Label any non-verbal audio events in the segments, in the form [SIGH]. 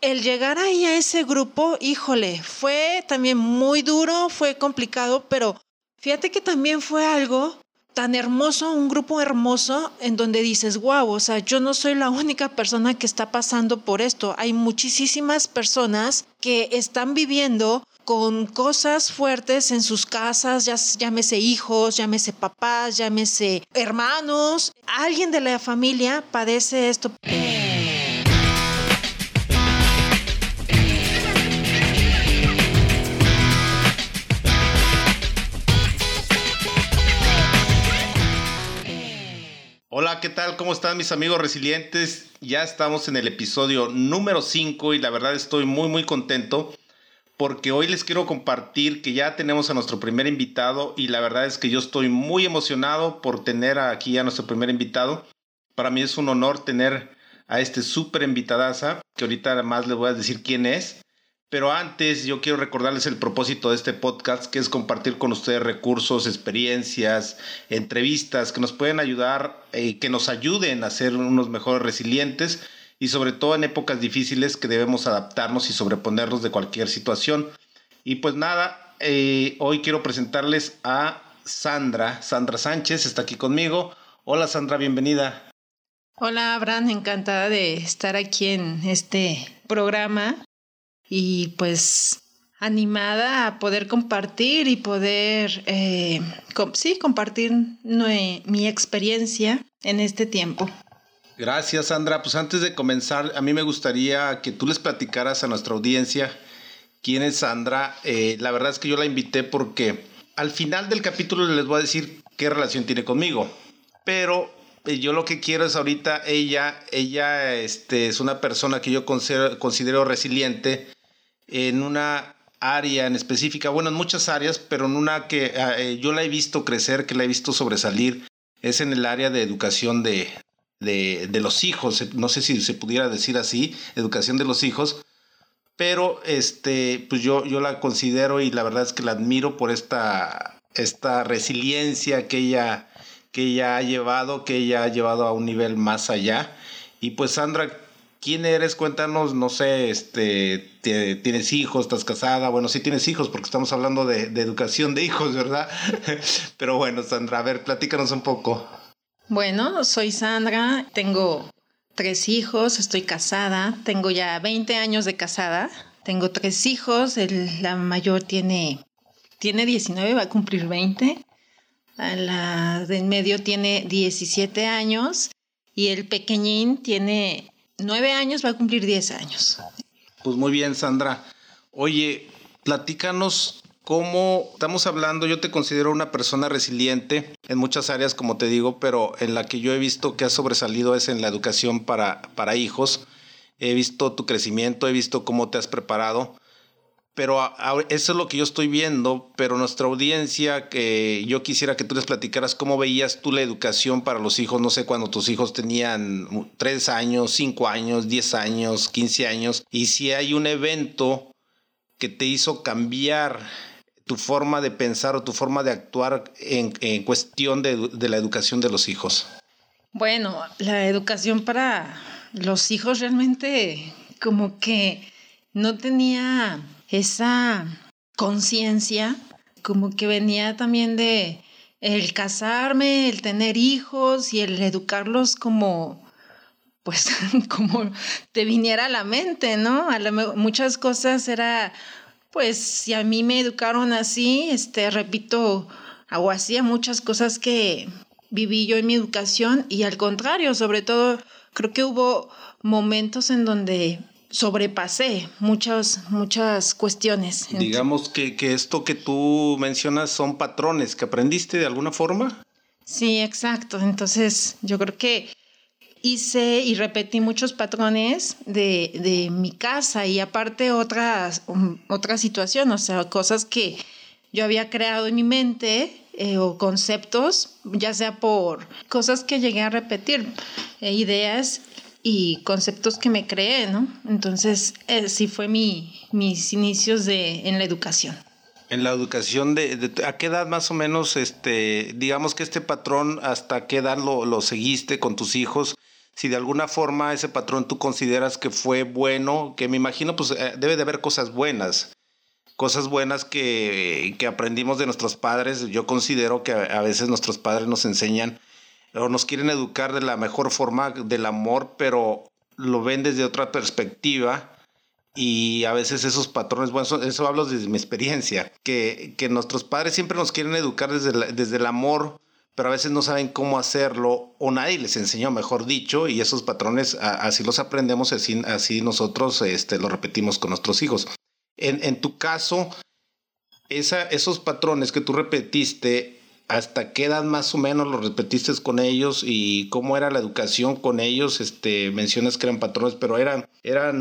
el llegar ahí a ese grupo, híjole, fue también muy duro, fue complicado, pero fíjate que también fue algo tan hermoso, un grupo hermoso en donde dices, wow, o sea, yo no soy la única persona que está pasando por esto. Hay muchísimas personas que están viviendo con cosas fuertes en sus casas, ya, llámese hijos, llámese papás, llámese hermanos. Alguien de la familia padece esto. ¿Qué tal? ¿Cómo están mis amigos resilientes? Ya estamos en el episodio número 5 y la verdad estoy muy muy contento porque hoy les quiero compartir que ya tenemos a nuestro primer invitado y la verdad es que yo estoy muy emocionado por tener aquí a nuestro primer invitado. Para mí es un honor tener a este súper invitadaza, que ahorita además les voy a decir quién es. Pero antes yo quiero recordarles el propósito de este podcast, que es compartir con ustedes recursos, experiencias, entrevistas que nos pueden ayudar, eh, que nos ayuden a ser unos mejores resilientes y sobre todo en épocas difíciles que debemos adaptarnos y sobreponernos de cualquier situación. Y pues nada, eh, hoy quiero presentarles a Sandra. Sandra Sánchez está aquí conmigo. Hola Sandra, bienvenida. Hola Abraham, encantada de estar aquí en este programa y pues animada a poder compartir y poder, eh, sí, compartir mi experiencia en este tiempo. Gracias, Sandra. Pues antes de comenzar, a mí me gustaría que tú les platicaras a nuestra audiencia quién es Sandra. Eh, la verdad es que yo la invité porque al final del capítulo les voy a decir qué relación tiene conmigo. Pero eh, yo lo que quiero es ahorita ella, ella este, es una persona que yo considero resiliente en una área en específica, bueno, en muchas áreas, pero en una que ah, eh, yo la he visto crecer, que la he visto sobresalir, es en el área de educación de, de, de, los hijos, no sé si se pudiera decir así, educación de los hijos, pero este, pues yo, yo la considero y la verdad es que la admiro por esta, esta resiliencia que ella, que ella ha llevado, que ella ha llevado a un nivel más allá. Y pues Sandra, ¿Quién eres? Cuéntanos, no sé, este, ¿tienes hijos? ¿Estás casada? Bueno, sí tienes hijos porque estamos hablando de, educación de hijos, ¿verdad? [LAUGHS] Pero bueno, Sandra, a ver, platícanos un poco. Bueno, soy Sandra, tengo tres hijos, estoy casada, tengo ya 20 años de casada, tengo tres hijos, la mayor tiene, tiene 19, va a cumplir 20, la de en medio tiene 17 años y el pequeñín tiene nueve años, va a cumplir diez años. Pues muy bien, Sandra. Oye, platícanos cómo estamos hablando, yo te considero una persona resiliente en muchas áreas, como te digo, pero en la que yo he visto que has sobresalido es en la educación para, para hijos. He visto tu crecimiento, he visto cómo te has preparado pero eso es lo que yo estoy viendo, pero nuestra audiencia, que yo quisiera que tú les platicaras cómo veías tú la educación para los hijos, no sé, cuando tus hijos tenían tres años, cinco años, diez años, quince años, y si hay un evento que te hizo cambiar tu forma de pensar o tu forma de actuar en, cuestión de, de la educación de los hijos. Bueno, la educación para los hijos realmente como que no tenía esa conciencia como que venía también de el casarme, el tener hijos y el educarlos como pues [LAUGHS] como te viniera a la mente, ¿no? Muchas cosas era pues si a mí me educaron así, este repito, o hacía muchas cosas que viví yo en mi educación y al contrario, sobre todo creo que hubo momentos en donde sobrepasé muchas, muchas cuestiones. Digamos que, que, esto que tú mencionas son patrones que aprendiste de alguna forma. Sí, exacto. Entonces, yo creo que hice y repetí muchos patrones de, de mi casa y aparte otras, um, otra situación, o sea, cosas que yo había creado en mi mente eh, o conceptos, ya sea por cosas que llegué a repetir, eh, ideas y conceptos que me creé, ¿no? Entonces, eh, sí fue mi, mis inicios de, en la educación. En la educación, de, ¿a qué edad más o menos, este, digamos que este patrón, hasta qué edad lo, lo seguiste con tus hijos? si de alguna forma ese patrón tú consideras que fue bueno, que me imagino pues eh, debe de haber cosas buenas, cosas buenas que, que aprendimos de nuestros padres. Yo considero que a veces nuestros padres nos enseñan o nos quieren educar de la mejor forma del amor, pero lo ven desde otra perspectiva y a veces esos patrones, bueno, eso, hablo desde mi experiencia, que, que, nuestros padres siempre nos quieren educar desde, desde el amor, pero a veces no saben cómo hacerlo o nadie les enseñó, mejor dicho, y esos patrones así los aprendemos, así, así nosotros este, los repetimos con nuestros hijos. En, en tu caso, esa, esos patrones que tú repetiste, ¿Hasta qué edad más o menos lo repetiste con ellos y cómo era la educación con ellos? Este, mencionas que eran patrones, pero eran,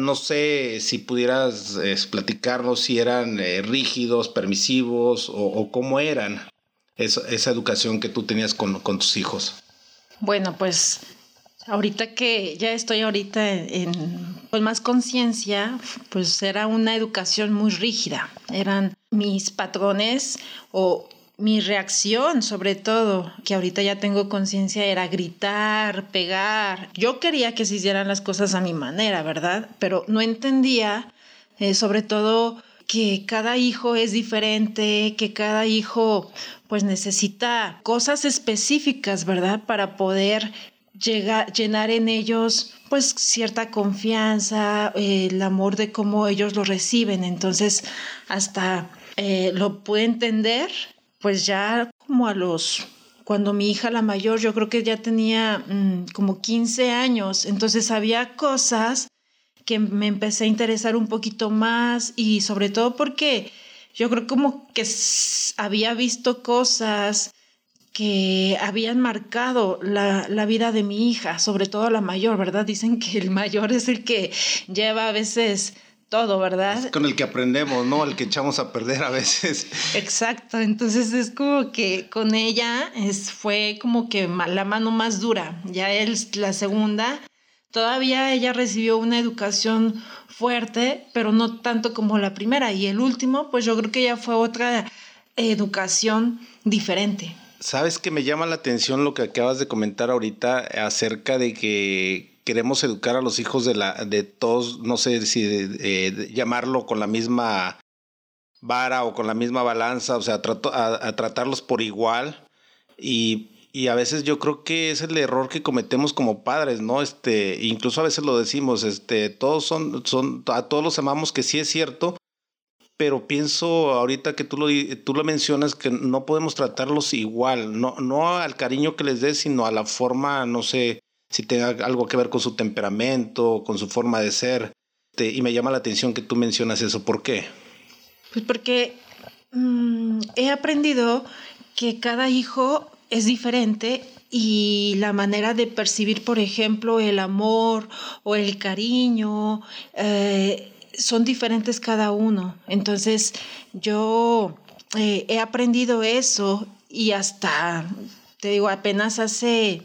no sé si pudieras platicarnos si eran eh, rígidos, permisivos o, cómo eran esa, educación que tú tenías con, con tus hijos. Bueno, pues ahorita que ya estoy ahorita en, con más conciencia, pues era una educación muy rígida. Eran mis patrones o mi reacción, sobre todo, que ahorita ya tengo conciencia, era gritar, pegar. Yo quería que se hicieran las cosas a mi manera, ¿verdad? Pero no entendía, eh, sobre todo, que cada hijo es diferente, que cada hijo pues necesita cosas específicas, ¿verdad? Para poder llegar, llenar en ellos pues cierta confianza, el amor de cómo ellos lo reciben. Entonces, hasta eh, lo pude entender pues ya como a los, cuando mi hija la mayor, yo creo que ya tenía mm, como 15 años, entonces había cosas que me empecé a interesar un poquito más y sobre todo porque yo creo como que había visto cosas que habían marcado la, la, vida de mi hija, sobre todo la mayor, ¿verdad? Dicen que el mayor es el que lleva a veces todo, ¿verdad? con el que aprendemos, ¿no? El que echamos a perder a veces. Exacto, entonces es como que con ella es, fue como que la mano más dura, ya él la segunda, todavía ella recibió una educación fuerte, pero no tanto como la primera, y el último, pues yo creo que ya fue otra educación diferente. Sabes que me llama la atención lo que acabas de comentar ahorita acerca de que queremos educar a los hijos de, la, de todos, no sé si llamarlo con la misma vara o con la misma balanza, o sea, a, tratarlos por igual. Y, y, a veces yo creo que es el error que cometemos como padres, ¿no? Este, incluso a veces lo decimos, este, todos son, son, a todos los amamos, que sí es cierto, pero pienso ahorita que tú lo, tú lo mencionas que no podemos tratarlos igual, no, no al cariño que les des, sino a la forma, no sé, si tenga algo que ver con su temperamento, con su forma de ser. y me llama la atención que tú mencionas eso. ¿Por qué? Pues porque mm, he aprendido que cada hijo es diferente y la manera de percibir, por ejemplo, el amor o el cariño eh, son diferentes cada uno. Entonces yo eh, he aprendido eso y hasta, te digo, apenas hace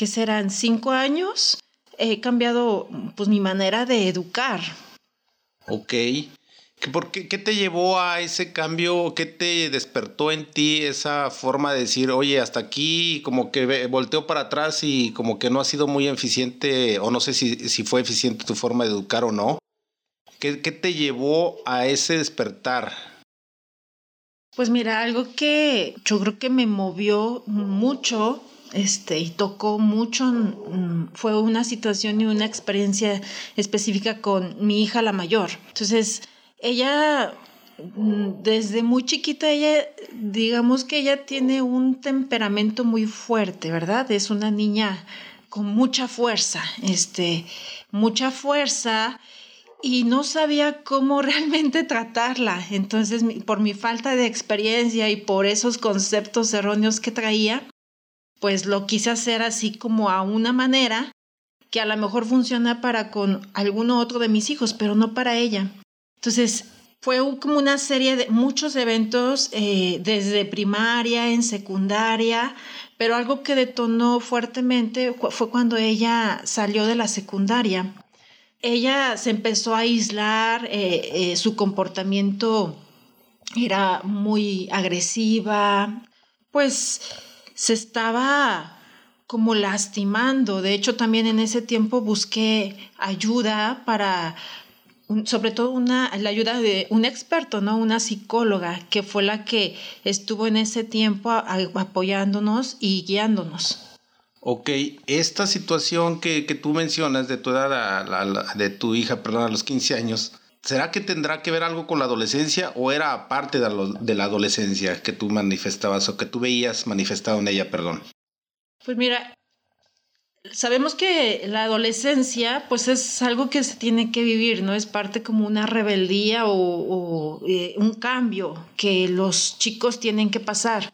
que serán cinco años, he cambiado pues mi manera de educar. Ok. ¿Por qué, qué, te llevó a ese cambio? ¿Qué te despertó en ti esa forma de decir, oye, hasta aquí, como que volteo para atrás y como que no ha sido muy eficiente, o no sé si, si fue eficiente tu forma de educar o no? ¿Qué, ¿Qué te llevó a ese despertar? Pues mira, algo que yo creo que me movió mucho este, y tocó mucho, mm, fue una situación y una experiencia específica con mi hija la mayor. Entonces, ella, mm, desde muy chiquita, ella, digamos que ella tiene un temperamento muy fuerte, ¿verdad? Es una niña con mucha fuerza, este, mucha fuerza y no sabía cómo [LAUGHS] realmente tratarla. Entonces, por mi falta de experiencia y por esos conceptos erróneos que traía, pues lo quise hacer así como a una manera que a lo mejor funciona para con alguno otro de mis hijos, pero no para ella. Entonces, fue como una serie de muchos eventos eh, desde primaria, en secundaria, pero algo que detonó fuertemente fue cuando ella salió de la secundaria. Ella se empezó a aislar, eh, eh, su comportamiento era muy agresiva, pues se estaba como lastimando. De hecho, también en ese tiempo busqué ayuda para, sobre todo una, la ayuda de un experto, ¿no? Una psicóloga, que fue la que estuvo en ese tiempo apoyándonos y guiándonos. Ok, esta situación que, tú mencionas de tu edad, de tu hija, perdón, a los 15 años, ¿será que tendrá que ver algo con la adolescencia o era aparte de, la adolescencia que tú manifestabas o que tú veías manifestado en ella, perdón? Pues mira, sabemos que la adolescencia pues es algo que se tiene que vivir, ¿no? Es parte como una rebeldía o, eh, un cambio que los chicos tienen que pasar.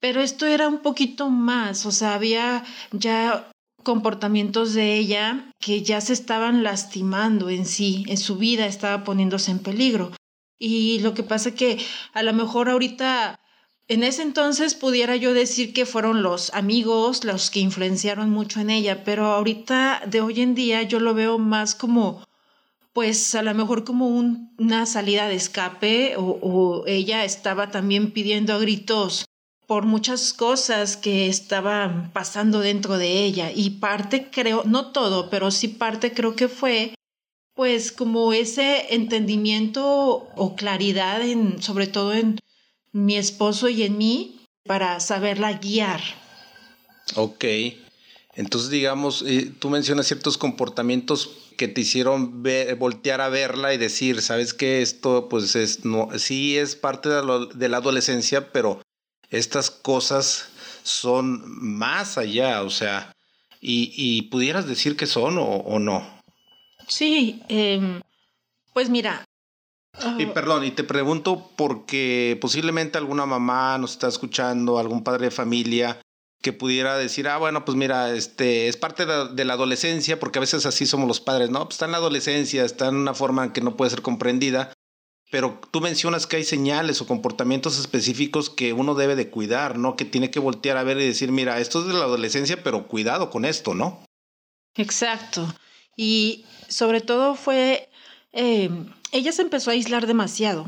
Pero esto era un poquito más, o sea, había ya comportamientos de ella que ya se estaban lastimando en sí, en su vida estaba poniéndose en peligro. Y lo que pasa que a lo mejor ahorita en ese entonces pudiera yo decir que fueron los amigos los que influenciaron mucho en ella, pero ahorita de hoy en día yo lo veo más como, pues a lo mejor como una salida de escape o, o ella estaba también pidiendo a gritos por muchas cosas que estaban pasando dentro de ella. Y parte creo, no todo, pero sí parte creo que fue pues como ese entendimiento o claridad en sobre todo en mi esposo y en mí para saberla guiar. Ok, entonces digamos, eh, tú mencionas ciertos comportamientos que te hicieron voltear a verla y decir, sabes que esto pues es, no, sí es parte de, la adolescencia, pero estas cosas son más allá, o sea, y, pudieras decir que son o, no. Sí, em, pues mira, y perdón, y te pregunto porque posiblemente alguna mamá nos está escuchando, algún padre de familia que pudiera decir, ah, bueno, pues mira, este es parte de la, adolescencia, porque a veces así somos los padres, ¿no? Pues está en la adolescencia, está en una forma que no puede ser comprendida, pero tú mencionas que hay señales o comportamientos específicos que uno debe de cuidar, ¿no? Que tiene que voltear a ver y decir, mira, esto es de la adolescencia, pero cuidado con esto, ¿no? Exacto. Y sobre todo fue eh, ella se empezó a aislar demasiado.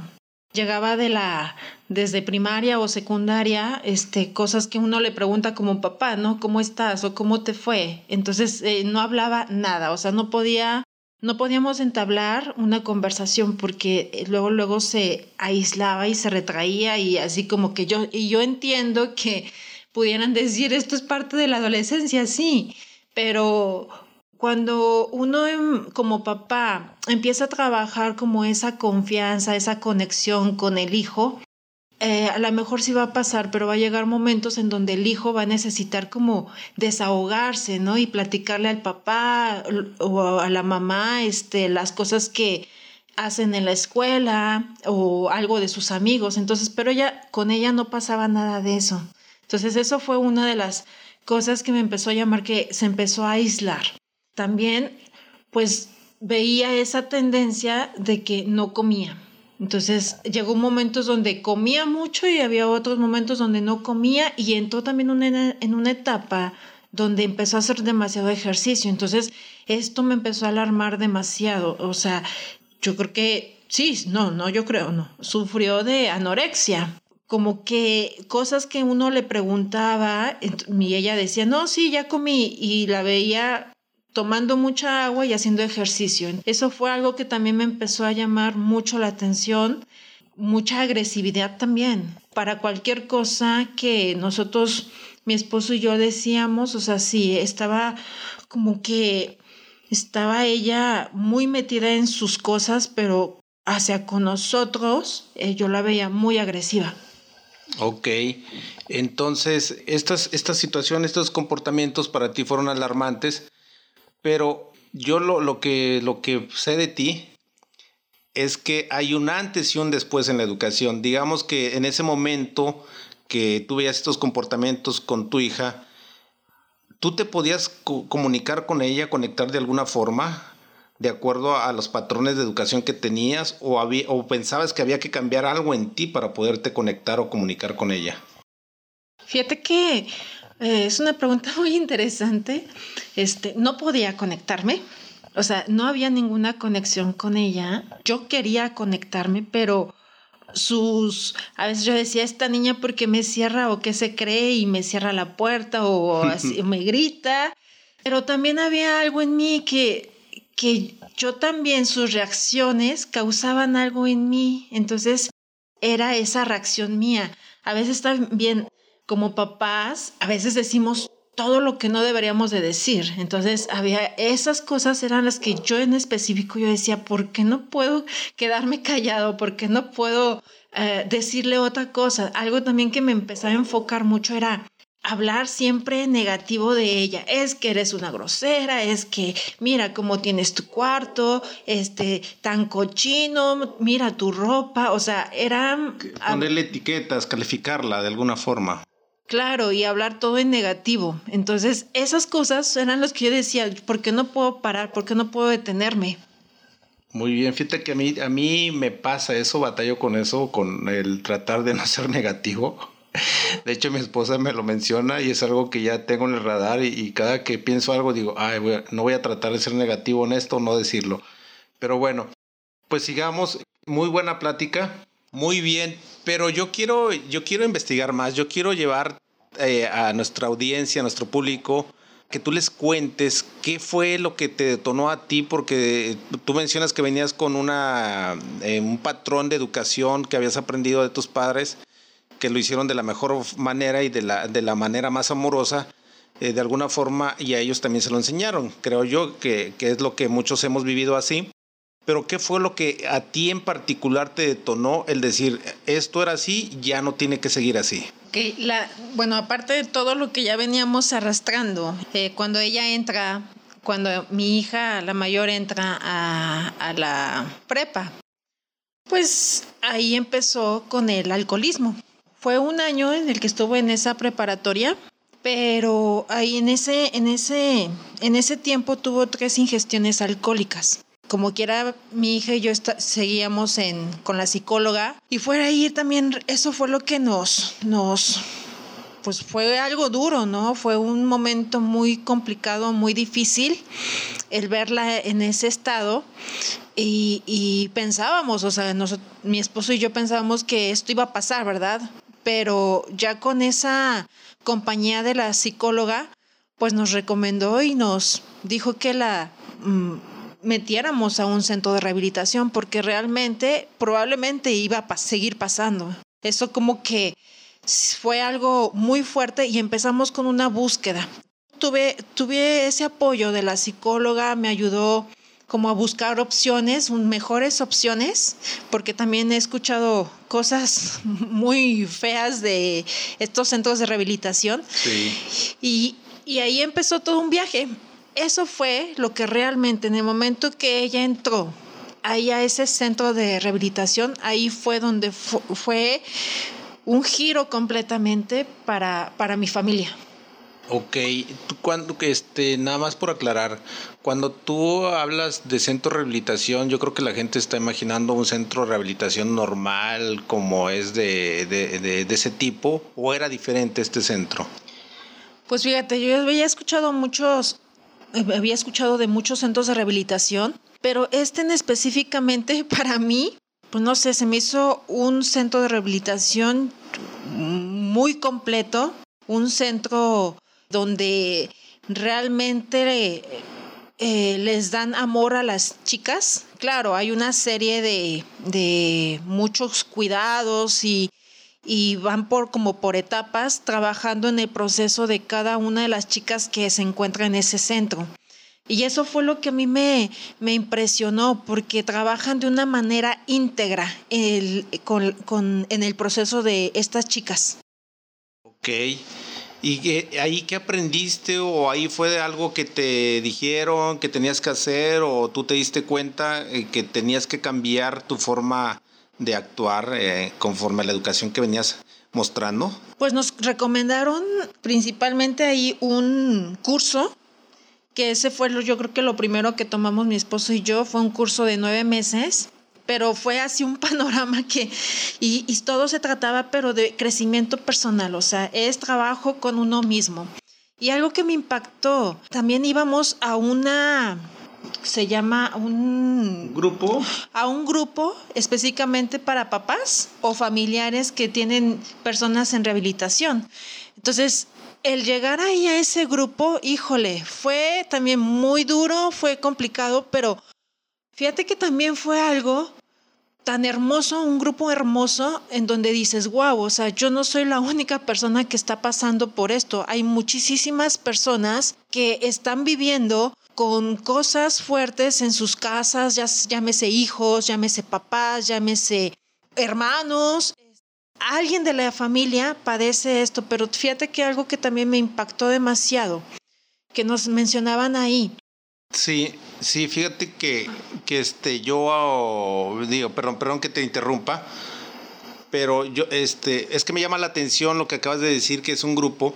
Llegaba de la, desde primaria o secundaria, este, cosas que uno le pregunta como papá, ¿no? ¿Cómo estás? o ¿cómo te fue? Entonces eh, no hablaba nada, o sea, no podía, no podíamos entablar una conversación porque eh, luego, luego se aislaba y se retraía y así como que yo, y yo entiendo que pudieran decir esto es parte de la adolescencia, sí, pero cuando uno em, como papá empieza a trabajar como esa confianza, esa conexión con el hijo, eh, a lo mejor sí va a pasar, pero va a llegar momentos en donde el hijo va a necesitar como desahogarse, ¿no? Y platicarle al papá o a la mamá este, las cosas que hacen en la escuela o algo de sus amigos. Entonces, pero ella, con ella no pasaba nada de eso. Entonces, eso fue una de las cosas que me empezó a llamar que se empezó a aislar también pues veía esa tendencia de que no comía. Entonces llegó momentos donde comía mucho y había otros momentos donde no comía y entró también en una etapa donde empezó a hacer demasiado ejercicio. Entonces esto me empezó a alarmar demasiado. O sea, yo creo que sí, no, no, yo creo, no. Sufrió de anorexia. Como que cosas que uno le preguntaba y ella decía, no, sí, ya comí y la veía tomando mucha agua y haciendo ejercicio. Eso fue algo que también me empezó a llamar mucho la atención, mucha agresividad también. Para cualquier cosa que nosotros, mi esposo y yo decíamos, o sea, sí, estaba como que estaba ella muy metida en sus cosas, pero hacia con nosotros eh, yo la veía muy agresiva. Ok, entonces estas, estas situaciones, estos comportamientos para ti fueron alarmantes pero yo lo, lo, que, lo que sé de ti es que hay un antes y un después en la educación. Digamos que en ese momento que tú veías estos comportamientos con tu hija, ¿tú te podías comunicar con ella, conectar de alguna forma? de acuerdo a los patrones de educación que tenías o, había, o pensabas que había que cambiar algo en ti para poderte conectar o comunicar con ella? Fíjate que eh, es una pregunta [LAUGHS] muy interesante. Este, no podía conectarme. O sea, no había ninguna conexión con ella. Yo quería conectarme, pero sus, a veces yo decía, esta niña porque me cierra o qué se cree y me cierra la puerta o así, [LAUGHS] me grita, pero también había algo en mí que, que yo también sus reacciones causaban algo en mí, entonces era esa reacción mía. A veces también como papás, a veces decimos todo lo que no deberíamos de decir. Entonces, había esas cosas eran las que yo en específico yo decía, ¿por qué no puedo quedarme callado? ¿Por qué no puedo eh, decirle otra cosa? Algo también que me empezaba a enfocar mucho era hablar siempre negativo de ella. Es que eres una grosera, es que mira cómo tienes tu cuarto, este tan cochino, mira tu ropa, o sea, era ponerle etiquetas, calificarla de alguna forma. Claro, y hablar todo en negativo. Entonces, esas cosas eran las que yo decía, ¿por qué no puedo parar? ¿Por qué no puedo detenerme? Muy bien, fíjate que a mí, a mí me pasa eso, batallo con eso, con el tratar de no ser negativo. De hecho, mi esposa me lo menciona y es algo que ya tengo en el radar y, cada que pienso algo digo, ay, no voy a tratar de ser negativo en esto, no decirlo. Pero bueno, pues sigamos. Muy buena plática. Muy bien, pero yo quiero, yo quiero investigar más, yo quiero llevar eh, a nuestra audiencia, a nuestro público, que tú les cuentes qué fue lo que te detonó a ti, porque tú mencionas que venías con una, eh, un patrón de educación que habías aprendido de tus padres, que lo hicieron de la mejor manera y de la, de la manera más amorosa, eh, de alguna forma, y a ellos también se lo enseñaron. Creo yo que, que es lo que muchos hemos vivido así. Pero ¿qué fue lo que a ti en particular te detonó el decir, esto era así, ya no tiene que seguir así? Que bueno, aparte de todo lo que ya veníamos arrastrando, eh, cuando ella entra, cuando mi hija, la mayor, entra a, a la prepa, pues ahí empezó con el alcoholismo. Fue un año en el que estuvo en esa preparatoria, pero ahí en ese, en ese, en ese tiempo tuvo tres ingestiones alcohólicas como quiera, mi hija y yo seguíamos en, con la psicóloga y fuera ahí también, eso fue lo que nos, nos, pues fue algo duro, ¿no? Fue un momento muy complicado, muy difícil el verla en ese estado y, pensábamos, o sea, mi esposo y yo pensábamos que esto iba a pasar, ¿verdad? Pero ya con esa compañía de la psicóloga, pues nos recomendó y nos dijo que la... Mm, metiéramos a un centro de rehabilitación porque realmente probablemente iba a seguir pasando. Eso como que fue algo muy fuerte y empezamos con una búsqueda. Tuve, tuve ese apoyo de la psicóloga, me ayudó como a buscar opciones, mejores opciones, porque también he escuchado cosas [LAUGHS] muy feas de estos centros de rehabilitación. Sí. Y, y ahí empezó todo un viaje eso fue lo que realmente en el momento que ella entró ahí a ese centro de rehabilitación, ahí fue donde fue un giro completamente para, para mi familia. Ok, tú cuando que este, nada más por aclarar, cuando tú hablas de centro de rehabilitación, yo creo que la gente está imaginando un centro de rehabilitación normal como es de, de, de ese tipo, o era diferente este centro? Pues fíjate, yo había escuchado muchos había escuchado de muchos centros de rehabilitación, pero este en específicamente [LAUGHS] para mí, pues no sé, se me hizo un centro de rehabilitación muy completo, un centro donde realmente eh, les dan amor a las chicas. Claro, hay una serie de, de muchos cuidados y y van por como por etapas trabajando en el proceso de cada una de las chicas que se encuentran en ese centro. Y eso fue lo que a mí me, me impresionó, porque trabajan de una manera íntegra el, con, con, en el proceso de estas chicas. Ok. ¿Y ahí qué aprendiste o ahí fue algo que te dijeron que tenías que hacer o tú te diste cuenta eh, que tenías que cambiar tu forma de actuar eh, conforme a la educación que venías mostrando? Pues nos recomendaron principalmente ahí un curso, que ese fue lo, yo creo que lo primero que tomamos mi esposo y yo, fue un curso de nueve meses, pero fue así un [LAUGHS] panorama que, y, y todo se trataba, pero de crecimiento personal, o sea, es trabajo con uno mismo. Y algo que me impactó, también íbamos a una se llama un grupo a un grupo específicamente para papás o familiares que tienen personas en rehabilitación. Entonces, el llegar ahí a ese grupo, híjole, fue también muy duro, fue complicado, pero fíjate que también fue algo tan hermoso, un grupo hermoso en donde dices, wow, o sea, yo no soy la única persona que está pasando por esto. Hay muchísimas personas que están viviendo con cosas fuertes en sus casas, llámese hijos, llámese papás, llámese hermanos. Alguien de la familia padece esto, pero fíjate que algo que también me impactó demasiado, que nos mencionaban ahí, Sí, sí, fíjate que, que este, yo digo, perdón, perdón que te interrumpa, pero yo, este, es que me llama la atención lo que acabas de decir, que es un grupo,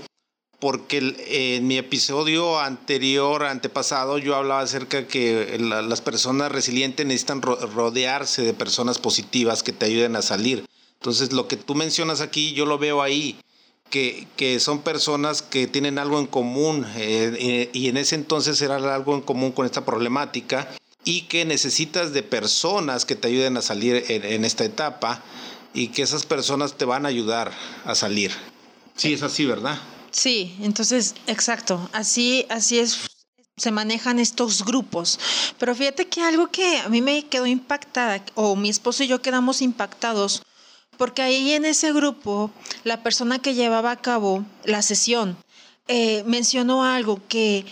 porque en mi episodio anterior, antepasado, yo hablaba acerca de que las personas resilientes necesitan rodearse de personas positivas que te ayuden a salir. Entonces, lo que tú mencionas aquí, yo lo veo ahí que, que, son personas que tienen algo en común eh, eh, y en ese entonces era algo en común con esta problemática y que necesitas de personas que te ayuden a salir en, en, esta etapa y que esas personas te van a ayudar a salir. Sí, es así, ¿verdad? Sí, entonces, exacto, así, así es, se manejan estos grupos. Pero fíjate que algo que a mí me quedó impactada, o mi esposo y yo quedamos impactados, porque ahí en ese grupo, la persona que llevaba a cabo la sesión eh, mencionó algo que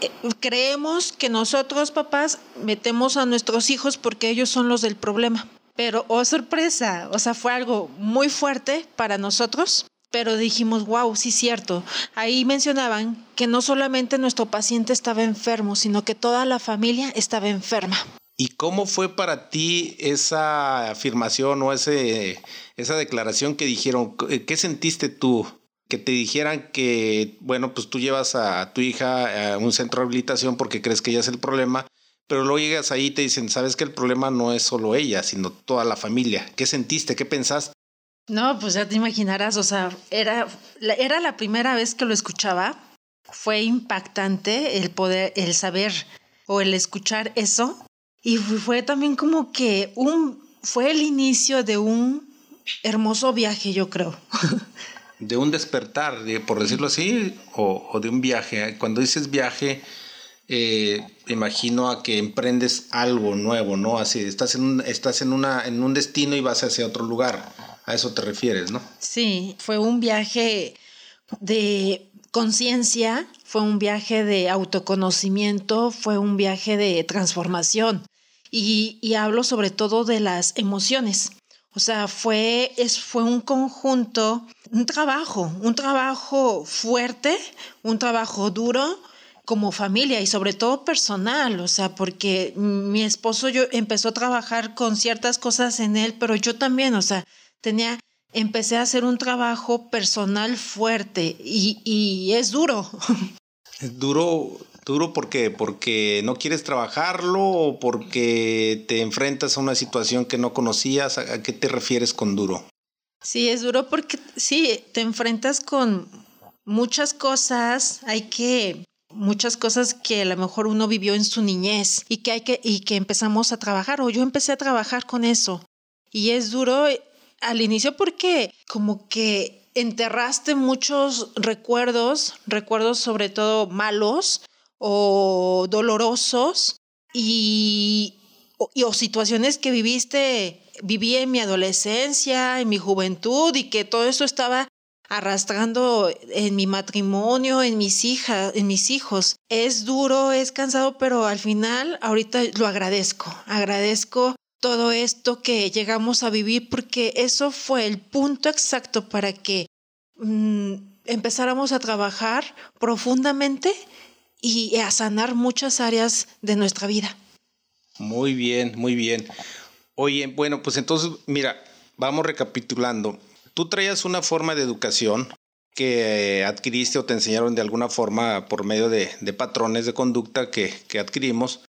eh, creemos que nosotros papás metemos a nuestros hijos porque ellos son los del problema. Pero, oh sorpresa, o sea, fue algo muy fuerte para nosotros, pero dijimos, wow, sí cierto. Ahí mencionaban que no solamente nuestro paciente estaba enfermo, sino que toda la familia estaba enferma. ¿Y cómo fue para ti esa afirmación o ese, esa declaración que dijeron? ¿Qué sentiste tú? Que te dijeran que, bueno, pues tú llevas a tu hija a un centro de rehabilitación porque crees que ella es el problema, pero luego llegas ahí y te dicen, sabes que el problema no es solo ella, sino toda la familia. ¿Qué sentiste? ¿Qué pensaste? No, pues ya te imaginarás, o sea, era, era la primera vez que lo escuchaba. Fue impactante el poder, el saber o el escuchar eso y fue también como que un, fue el inicio de un hermoso viaje, yo creo. [LAUGHS] De un despertar, por decirlo así, o, de un viaje. Cuando dices viaje, eh, imagino a que emprendes algo nuevo, ¿no? Así, estás, en un, estás en, una, en un destino y vas hacia otro lugar. A eso te refieres, ¿no? Sí, fue un viaje de conciencia, fue un viaje de autoconocimiento, fue un viaje de transformación y, hablo sobre todo de las emociones. O sea, fue, es, fue un conjunto, un trabajo, un trabajo fuerte, un trabajo duro como familia y sobre todo personal, o sea, porque mi esposo yo empezó a trabajar con ciertas cosas en él, pero yo también, o sea, tenía, empecé a hacer un trabajo personal fuerte y, y es duro. Es [LAUGHS] duro Duro porque, porque no quieres trabajarlo o porque te enfrentas a una situación que no conocías. ¿A qué te refieres con duro? Sí, es duro porque sí, te enfrentas con muchas cosas. Hay que muchas cosas que a lo mejor uno vivió en su niñez y que hay que y que empezamos a trabajar o yo empecé a trabajar con eso. Y es duro al inicio porque como que enterraste muchos recuerdos, recuerdos sobre todo malos o dolorosos y, o, situaciones que viviste, viví en mi adolescencia, en mi juventud y que todo eso estaba arrastrando en mi matrimonio, en mis hijas, en mis hijos. Es duro, es cansado, pero al final ahorita lo agradezco. Agradezco todo esto que llegamos a vivir porque eso fue el punto exacto para que mm, empezáramos a trabajar profundamente y a sanar muchas áreas de nuestra vida. Muy bien, muy bien. Oye, bueno, pues entonces, mira, vamos recapitulando. Tú traías una forma de educación que adquiriste o te enseñaron de alguna forma por medio de, patrones de conducta que, que adquirimos.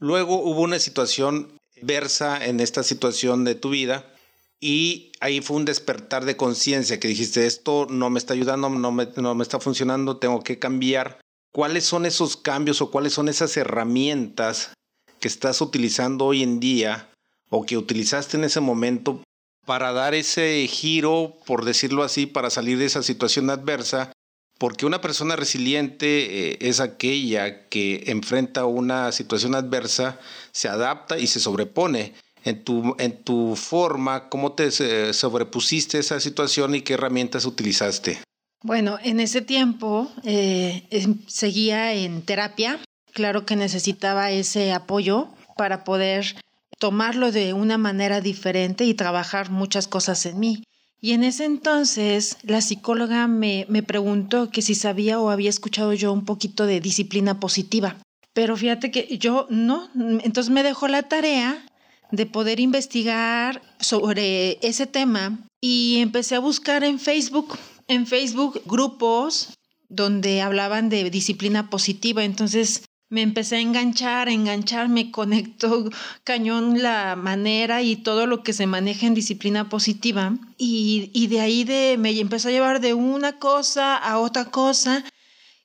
Luego hubo una situación versa en esta situación de tu vida. Y ahí fue un despertar de conciencia que dijiste, esto no me está ayudando, no me, no me está funcionando, tengo que cambiar ¿Cuáles son esos cambios o cuáles son esas herramientas que estás utilizando hoy en día o que utilizaste en ese momento para dar ese giro, por decirlo así, para salir de esa situación adversa, porque una persona resiliente eh, es aquella que enfrenta una situación adversa, se adapta y se sobrepone. En tu, en tu forma, ¿cómo te sobrepusiste esa situación y qué herramientas utilizaste? Bueno, en ese tiempo eh, em, seguía en terapia. Claro que necesitaba ese apoyo para poder tomarlo de una manera diferente y trabajar muchas cosas en mí. Y en ese entonces la psicóloga me, me preguntó que si sabía o había escuchado yo un poquito de disciplina positiva. Pero fíjate que yo no, entonces me dejó la tarea de poder investigar sobre ese tema y empecé a buscar en Facebook, en Facebook grupos donde hablaban de disciplina positiva. Entonces me empecé a enganchar, a enganchar, me conectó cañón la manera y todo lo que se maneja en disciplina positiva. Y, de ahí de, me empezó a llevar de una cosa a otra cosa.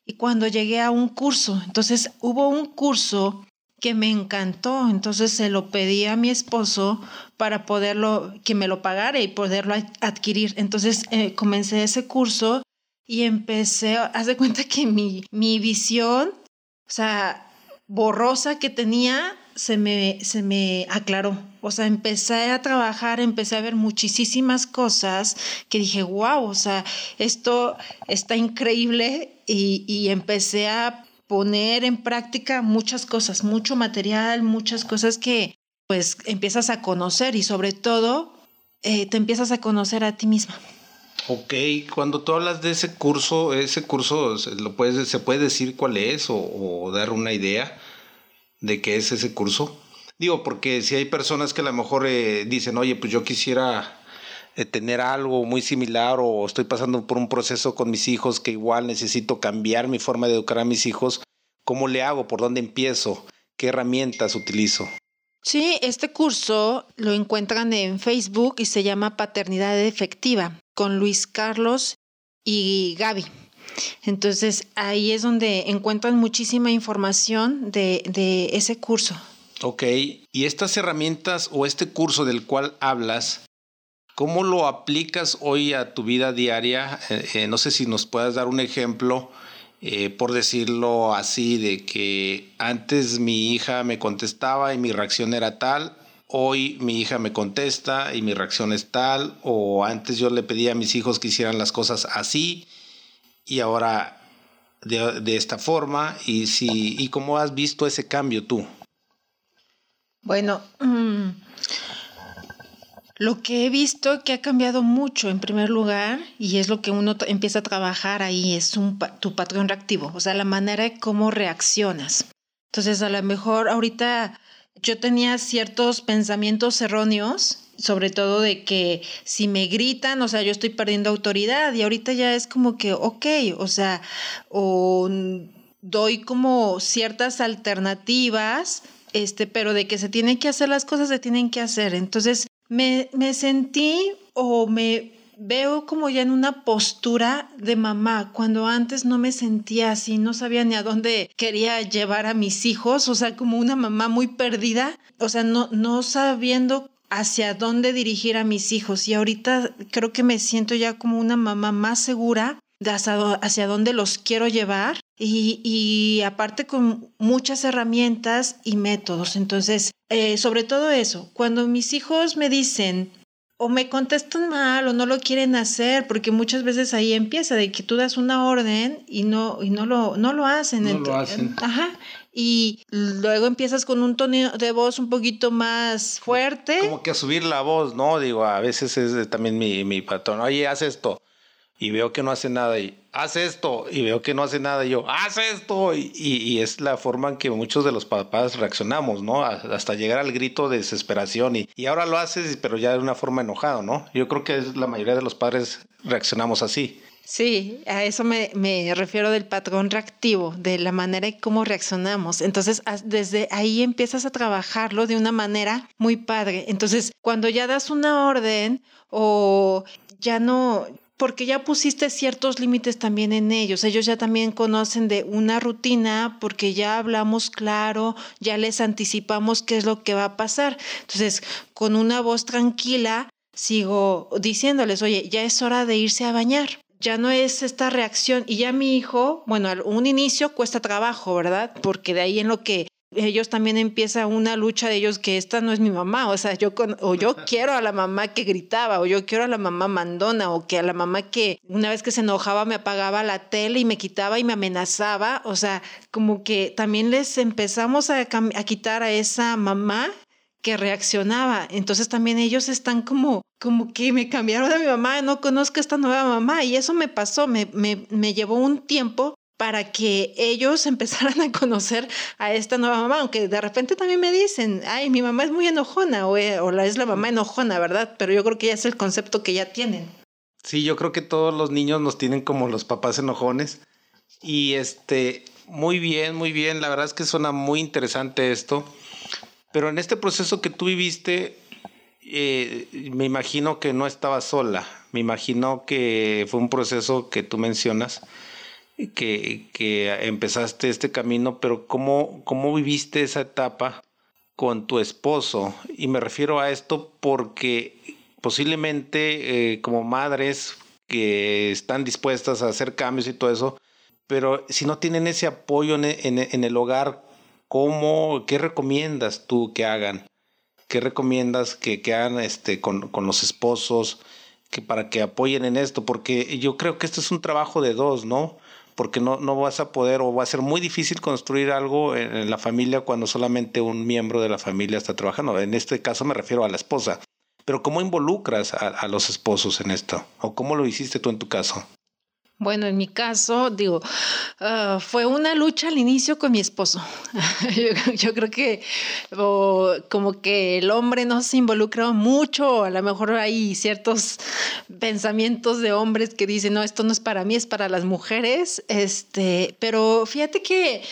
Y cuando llegué a un curso, entonces hubo un curso que me encantó, entonces se lo pedí a mi esposo para poderlo, que me lo pagara y poderlo adquirir. Entonces eh, comencé ese curso y empecé, haz de cuenta que mi, mi visión o sea, borrosa que tenía, se me, se me aclaró. O sea, empecé a trabajar, empecé a ver muchísimas cosas que dije, wow, o sea, esto está increíble y, y empecé a poner en práctica muchas cosas, mucho material, muchas cosas que pues empiezas a conocer y sobre todo eh, te empiezas a conocer a ti misma. Ok, cuando tú hablas de ese curso, ese curso, ¿lo puedes, ¿se puede decir cuál es o, dar una idea de qué es ese curso? Digo, porque si hay personas que a lo mejor eh, dicen, oye, pues yo quisiera eh, tener algo muy similar o estoy pasando por un proceso con mis hijos que igual necesito cambiar mi forma de educar a mis hijos, ¿cómo le hago? ¿Por dónde empiezo? ¿Qué herramientas utilizo? Sí, este curso lo encuentran en Facebook y se llama Paternidad Efectiva con Luis Carlos y Gaby. Entonces ahí es donde encuentran muchísima información de, de ese curso. Ok, y estas herramientas o este curso del cual hablas, ¿cómo lo aplicas hoy a tu vida diaria? Eh, eh, no sé si nos puedas dar un ejemplo eh, por decirlo así, de que antes mi hija me contestaba y mi reacción era tal, hoy mi hija me contesta y mi reacción es tal, o antes yo le pedía a mis hijos que hicieran las cosas así y ahora de, esta forma, y, si, y cómo has visto ese cambio tú. Bueno, mm, lo que he visto que ha cambiado mucho en primer lugar, y es lo que uno empieza a trabajar ahí, es un, tu patrón reactivo, o sea, la manera de cómo reaccionas. Entonces, a lo mejor ahorita yo tenía ciertos pensamientos erróneos, sobre todo de que si me gritan, o sea, yo estoy perdiendo autoridad y ahorita ya es como que, ok, o sea, o doy como ciertas alternativas, este, pero de que se tienen que hacer las cosas, se tienen que hacer. Entonces, me, me sentí o me veo como ya en una postura de mamá, cuando antes no me sentía así, no sabía ni a dónde quería llevar a mis hijos, o sea, como una mamá muy perdida, o sea, no, no sabiendo hacia dónde dirigir a mis hijos. Y ahorita creo que me siento ya como una mamá más segura de hacia, dónde los quiero llevar y, y, aparte con muchas herramientas y métodos. Entonces, eh, sobre todo eso, cuando mis hijos me dicen o me contestan mal o no lo quieren hacer, porque muchas veces ahí empieza de que tú das una orden y no, y no, lo, no lo hacen. No lo hacen. Ajá. Y luego empiezas con un tono de voz un poquito más fuerte. Como que a subir la voz, ¿no? Digo, a veces es también mi, mi patrón. Oye, haz esto y veo que no hace nada y haz esto y veo que no hace nada y yo haz esto y, y, es la forma en que muchos de los papás reaccionamos, ¿no? Hasta llegar al grito de desesperación y, y ahora lo haces pero ya de una forma enojado, ¿no? Yo creo que es la mayoría de los padres reaccionamos así. Sí, a eso me, refiero del patrón reactivo, de la manera en cómo reaccionamos. Entonces, desde ahí empiezas a trabajarlo de una manera muy padre. Entonces, cuando ya das una orden o ya no, porque ya pusiste ciertos límites también en ellos. Ellos ya también conocen de una rutina porque ya hablamos claro, ya les anticipamos qué es lo que va a pasar. Entonces, con una voz tranquila, sigo diciéndoles, oye, ya es hora de irse a bañar. Ya no es esta reacción. Y ya mi hijo, bueno, un inicio cuesta trabajo, ¿verdad? Porque de ahí en lo que ellos también empieza una lucha de ellos que esta no es mi mamá, o sea, yo o yo quiero a la mamá que gritaba, o yo quiero a la mamá mandona, o que a la mamá que una vez que se enojaba me apagaba la tele y me quitaba y me amenazaba, o sea, como que también les empezamos a, a quitar a esa mamá que reaccionaba. Entonces también ellos están como, como que me cambiaron de mi mamá, no conozco a esta nueva mamá. Y eso me pasó, me, me, me llevó un tiempo para que ellos [LAUGHS] empezaran a conocer a esta nueva mamá, aunque de repente también me dicen, ay, mi mamá es muy enojona o, eh, o la es la mamá enojona, ¿verdad? Pero yo creo que ya es el concepto que ya tienen. Sí, yo creo que todos los niños nos tienen como los papás enojones. Y este, muy bien, muy bien, la verdad es que suena muy interesante esto. Pero en este proceso que tú viviste, eh, me imagino que no estabas sola, me imagino que fue un proceso que tú mencionas que, que empezaste este camino, pero ¿cómo, ¿cómo viviste esa etapa con tu esposo? Y me refiero a esto porque posiblemente eh, como madres que están dispuestas a hacer cambios y todo eso, pero si no tienen ese apoyo en, en, el hogar, ¿cómo, ¿qué recomiendas tú que hagan? ¿Qué recomiendas que, que hagan este, con, con los esposos que para que apoyen en esto? Porque yo creo que esto es un trabajo de dos, ¿no? porque no, no vas a poder o va a ser muy difícil construir algo en, la familia cuando solamente un miembro de la familia está trabajando. En este caso me refiero a la esposa. Pero ¿cómo involucras a, a los esposos en esto? ¿O cómo lo hiciste tú en tu caso? Bueno, en mi caso, digo, ah, fue una lucha al inicio con mi esposo. [LAUGHS] yo, creo que como que el hombre no se involucra mucho, a lo mejor hay ciertos pensamientos de hombres que dicen, no, esto no es para mí, es para las mujeres. Este, pero fíjate que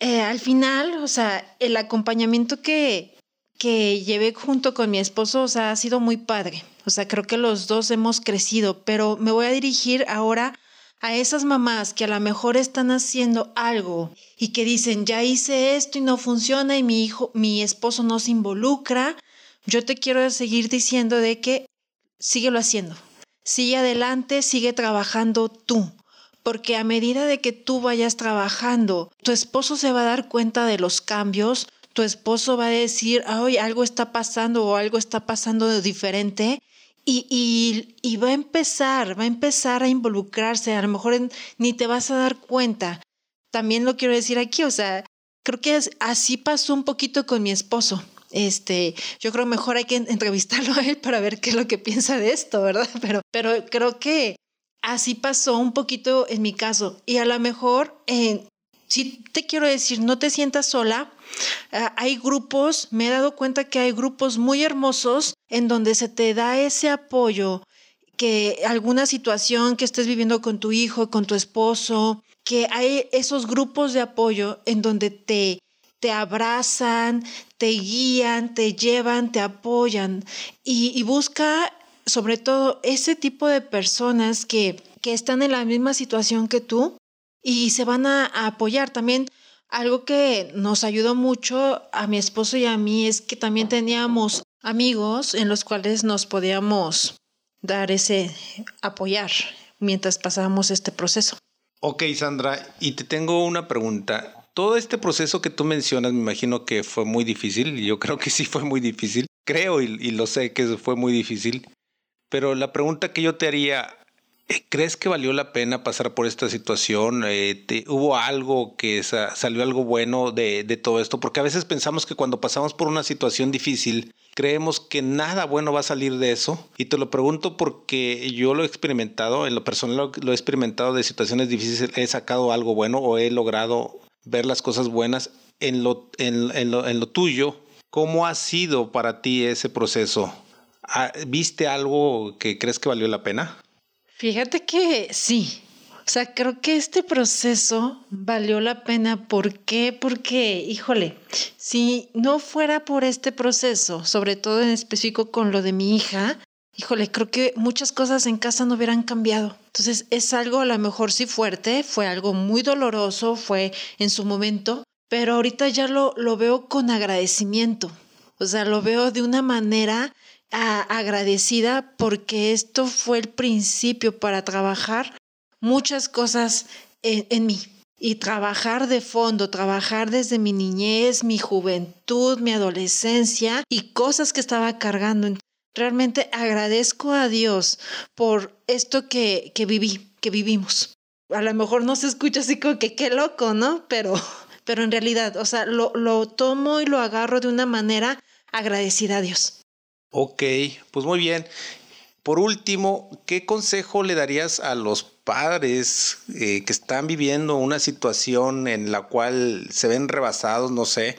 eh, al final, o sea, el acompañamiento que, que llevé junto con mi esposo, o sea, ha sido muy padre. O sea, creo que los dos hemos crecido, pero me voy a dirigir ahora a esas mamás que a lo mejor están haciendo algo y que dicen, ya hice esto y no funciona y mi hijo, mi esposo no se involucra, yo te quiero seguir diciendo de que síguelo haciendo. Sigue adelante, sigue trabajando tú. Porque a medida de que tú vayas trabajando, tu esposo se va a dar cuenta de los cambios, tu esposo va a decir, ay, algo está pasando o algo está pasando de diferente y, y, va a empezar, va a empezar a involucrarse, a lo mejor ni te vas a dar cuenta. También lo quiero decir aquí, o sea, creo que así pasó un poquito con mi esposo. Este, yo creo mejor hay que entrevistarlo a él para ver qué es lo que piensa de esto, ¿verdad? [LAUGHS] Pero, pero creo que así pasó un poquito en mi caso. Y a lo mejor, eh, si te quiero decir, no te sientas sola, Ah, hay grupos, me he dado cuenta que hay grupos muy hermosos en donde se te da ese apoyo, que alguna situación que estés viviendo con tu hijo, con tu esposo, que hay esos grupos de apoyo en donde te, te abrazan, te guían, te llevan, te apoyan. Y, busca sobre todo ese tipo de personas que, que están en la misma situación que tú y se van a apoyar. También algo que nos ayudó mucho a mi esposo y a mí es que también teníamos amigos en los cuales nos podíamos dar ese apoyar mientras pasábamos este proceso. Ok, Sandra, y te tengo una pregunta. Todo este proceso que tú mencionas, me imagino que fue muy difícil, yo creo que sí fue muy difícil. Creo y, y lo sé que fue muy difícil. Pero la pregunta que yo te haría, ¿Crees que valió la pena pasar por esta situación? Eh, ¿Hubo algo que salió algo bueno de, todo esto? Porque a veces pensamos que cuando pasamos por una situación difícil, creemos que nada bueno va a salir de eso. Y te lo pregunto porque yo lo he experimentado, en lo personal lo, he experimentado de situaciones difíciles, he sacado algo bueno o he logrado ver las cosas buenas en lo, en lo, en lo tuyo. ¿Cómo ha sido para ti ese proceso? Ah, ¿Viste algo que crees que valió la pena? Fíjate que sí. O sea, creo que este proceso valió la pena. ¿Por qué? Porque, híjole, si no fuera por este proceso, sobre todo en específico con lo de mi hija, híjole, creo que muchas cosas en casa no hubieran cambiado. Entonces es algo a lo mejor sí fuerte, fue algo muy doloroso, fue en su momento, pero ahorita ya lo, lo veo con agradecimiento. O sea, lo veo de una manera agradecida porque esto fue el principio para trabajar muchas cosas en, mí y trabajar de fondo, trabajar desde mi niñez, mi juventud, mi adolescencia y cosas que estaba cargando. Realmente agradezco a Dios por esto que, que viví, que vivimos. A lo mejor no se escucha así como que qué loco, ¿no? Pero, pero en realidad, o sea, lo, lo tomo y lo agarro de una manera agradecida a Dios. Ok, pues muy bien. Por último, ¿qué consejo le darías a los padres eh, que están viviendo una situación en la cual se ven rebasados, no sé?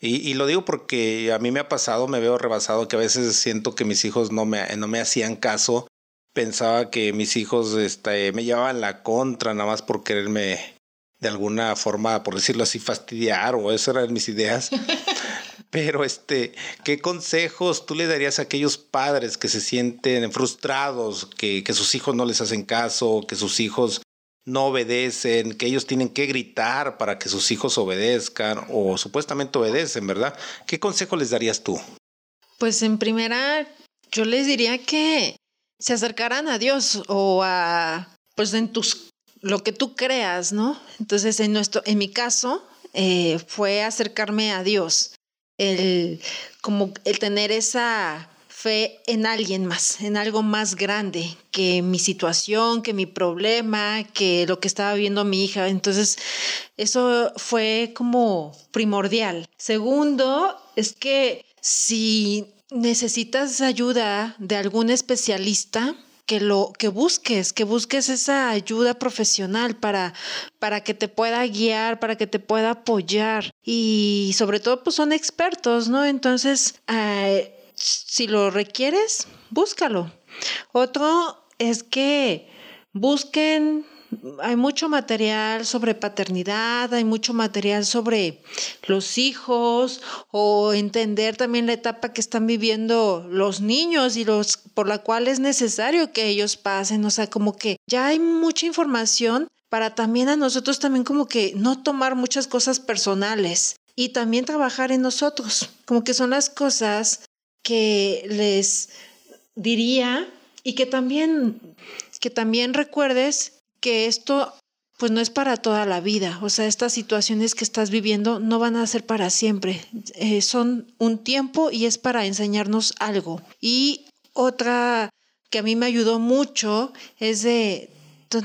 Y, lo digo porque a mí me ha pasado, me veo rebasado, que a veces siento que mis hijos no me, no me hacían caso. Pensaba que mis hijos este, me llevaban la contra nada más por quererme de alguna forma, por decirlo así, fastidiar o esas eran mis ideas. [LAUGHS] Pero este, ¿qué consejos tú le darías a aquellos padres que se sienten frustrados, que, que sus hijos no les hacen caso, que sus hijos no obedecen, que ellos tienen que gritar para que sus hijos obedezcan o supuestamente obedecen, ¿verdad? ¿Qué consejo les darías tú? Pues en primera, yo les diría que se acercaran a Dios o a, pues en tus, lo que tú creas, ¿no? Entonces, en nuestro, en mi caso, eh, fue acercarme a Dios el, como el tener esa fe en alguien más, en algo más grande que mi situación, que mi problema, que lo que estaba viendo mi hija. Entonces, eso fue como primordial. Segundo, es que si necesitas ayuda de algún especialista, que lo que busques, que busques esa ayuda profesional para para que te pueda guiar, para que te pueda apoyar y sobre todo pues son expertos, ¿no? Entonces, eh, si lo requieres, búscalo. Otro es que busquen hay mucho material sobre paternidad, hay mucho material sobre los hijos o entender también la etapa que están viviendo los niños y los por la cual es necesario que ellos pasen, o sea, como que ya hay mucha información para también a nosotros también como que no tomar muchas cosas personales y también trabajar en nosotros, como que son las cosas que les diría y que también que también recuerdes que esto pues no es para toda la vida, o sea, estas situaciones que estás viviendo no van a ser para siempre, eh, son un tiempo y es para enseñarnos algo. Y otra que a mí me ayudó mucho es de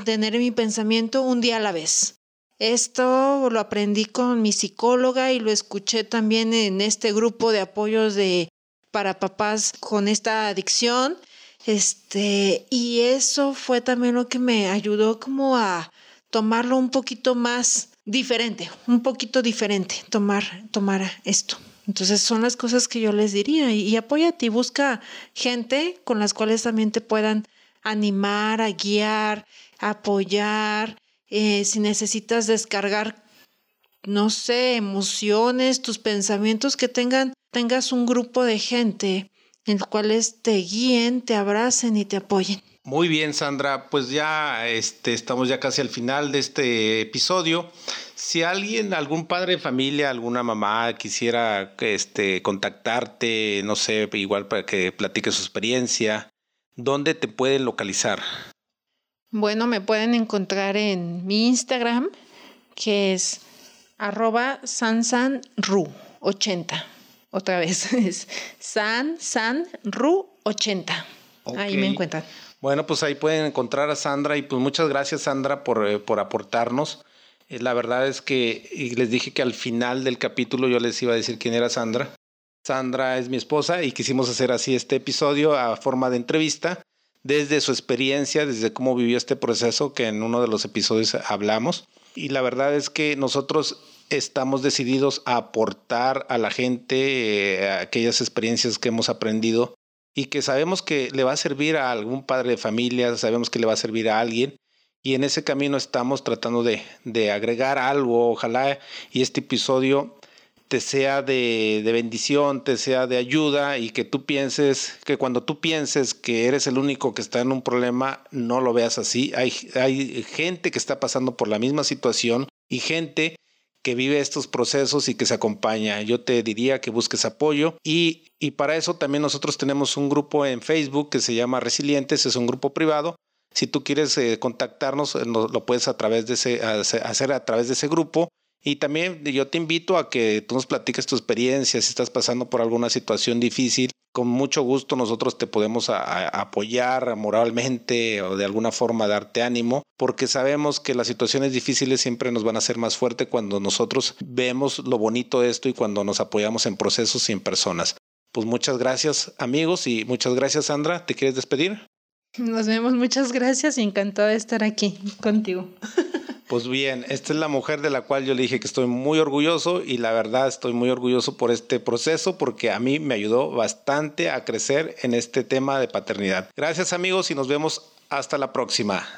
tener en mi pensamiento un día a la vez. Esto lo aprendí con mi psicóloga y lo escuché también en este grupo de apoyos de para papás con esta adicción este, y eso fue también lo que me ayudó como a tomarlo un poquito más diferente, un poquito diferente, tomar, tomar esto. Entonces son las cosas que yo les diría y, y apóyate y busca gente con las cuales también te puedan animar, a guiar, apoyar. Eh, si necesitas descargar, no sé, emociones, tus pensamientos, que tengan, tengas un grupo de gente en los cuales te guíen, te abracen y te apoyen. Muy bien, Sandra, pues ya este, estamos ya casi al final de este episodio. Si alguien, algún padre de familia, alguna mamá quisiera este, contactarte, no sé, igual para que platique su experiencia, ¿dónde te pueden localizar? Bueno, me pueden encontrar en mi Instagram, que es arroba sansanru80. Otra vez [LAUGHS] es San San Ru 80. Ahí me encuentran. Bueno, pues ahí pueden encontrar a Sandra y pues muchas gracias Sandra por, eh, por aportarnos. Eh, la verdad es que y les dije que al final del capítulo yo les iba a decir quién era Sandra. Sandra es mi esposa y quisimos hacer así este episodio a forma de entrevista desde su experiencia, desde cómo vivió este proceso que en uno de los episodios hablamos. Y la verdad es que nosotros estamos decididos a aportar a la gente eh, aquellas experiencias que hemos aprendido y que sabemos que le va a servir a algún padre de familia, sabemos que le va a servir a alguien y en ese camino estamos tratando de, de agregar algo, ojalá y este episodio te sea de, bendición, te sea de ayuda y que tú pienses, que cuando tú pienses que eres el único que está en un problema, no lo veas así. Hay, hay gente que está pasando por la misma situación y gente que vive estos procesos y que se acompaña. Yo te diría que busques apoyo y, y para eso también nosotros tenemos un grupo en Facebook que se llama Resilientes, es un grupo privado. Si tú quieres eh, contactarnos, eh, lo puedes a través de ese, hacer a través de ese grupo y también yo te invito a que tú nos platiques tu experiencia, si estás pasando por alguna situación difícil. Con mucho gusto nosotros te podemos apoyar moralmente o de alguna forma darte ánimo, porque sabemos que las situaciones difíciles siempre nos van a hacer más fuerte cuando nosotros vemos lo bonito de esto y cuando nos apoyamos en procesos y en personas. Pues muchas gracias amigos y muchas gracias Sandra. ¿Te quieres despedir? Nos vemos, muchas gracias y encantada de estar aquí contigo. Pues bien, esta es la mujer de la cual yo le dije que estoy muy orgulloso y la verdad estoy muy orgulloso por este proceso porque a mí me ayudó bastante a crecer en este tema de paternidad. Gracias amigos y nos vemos hasta la próxima.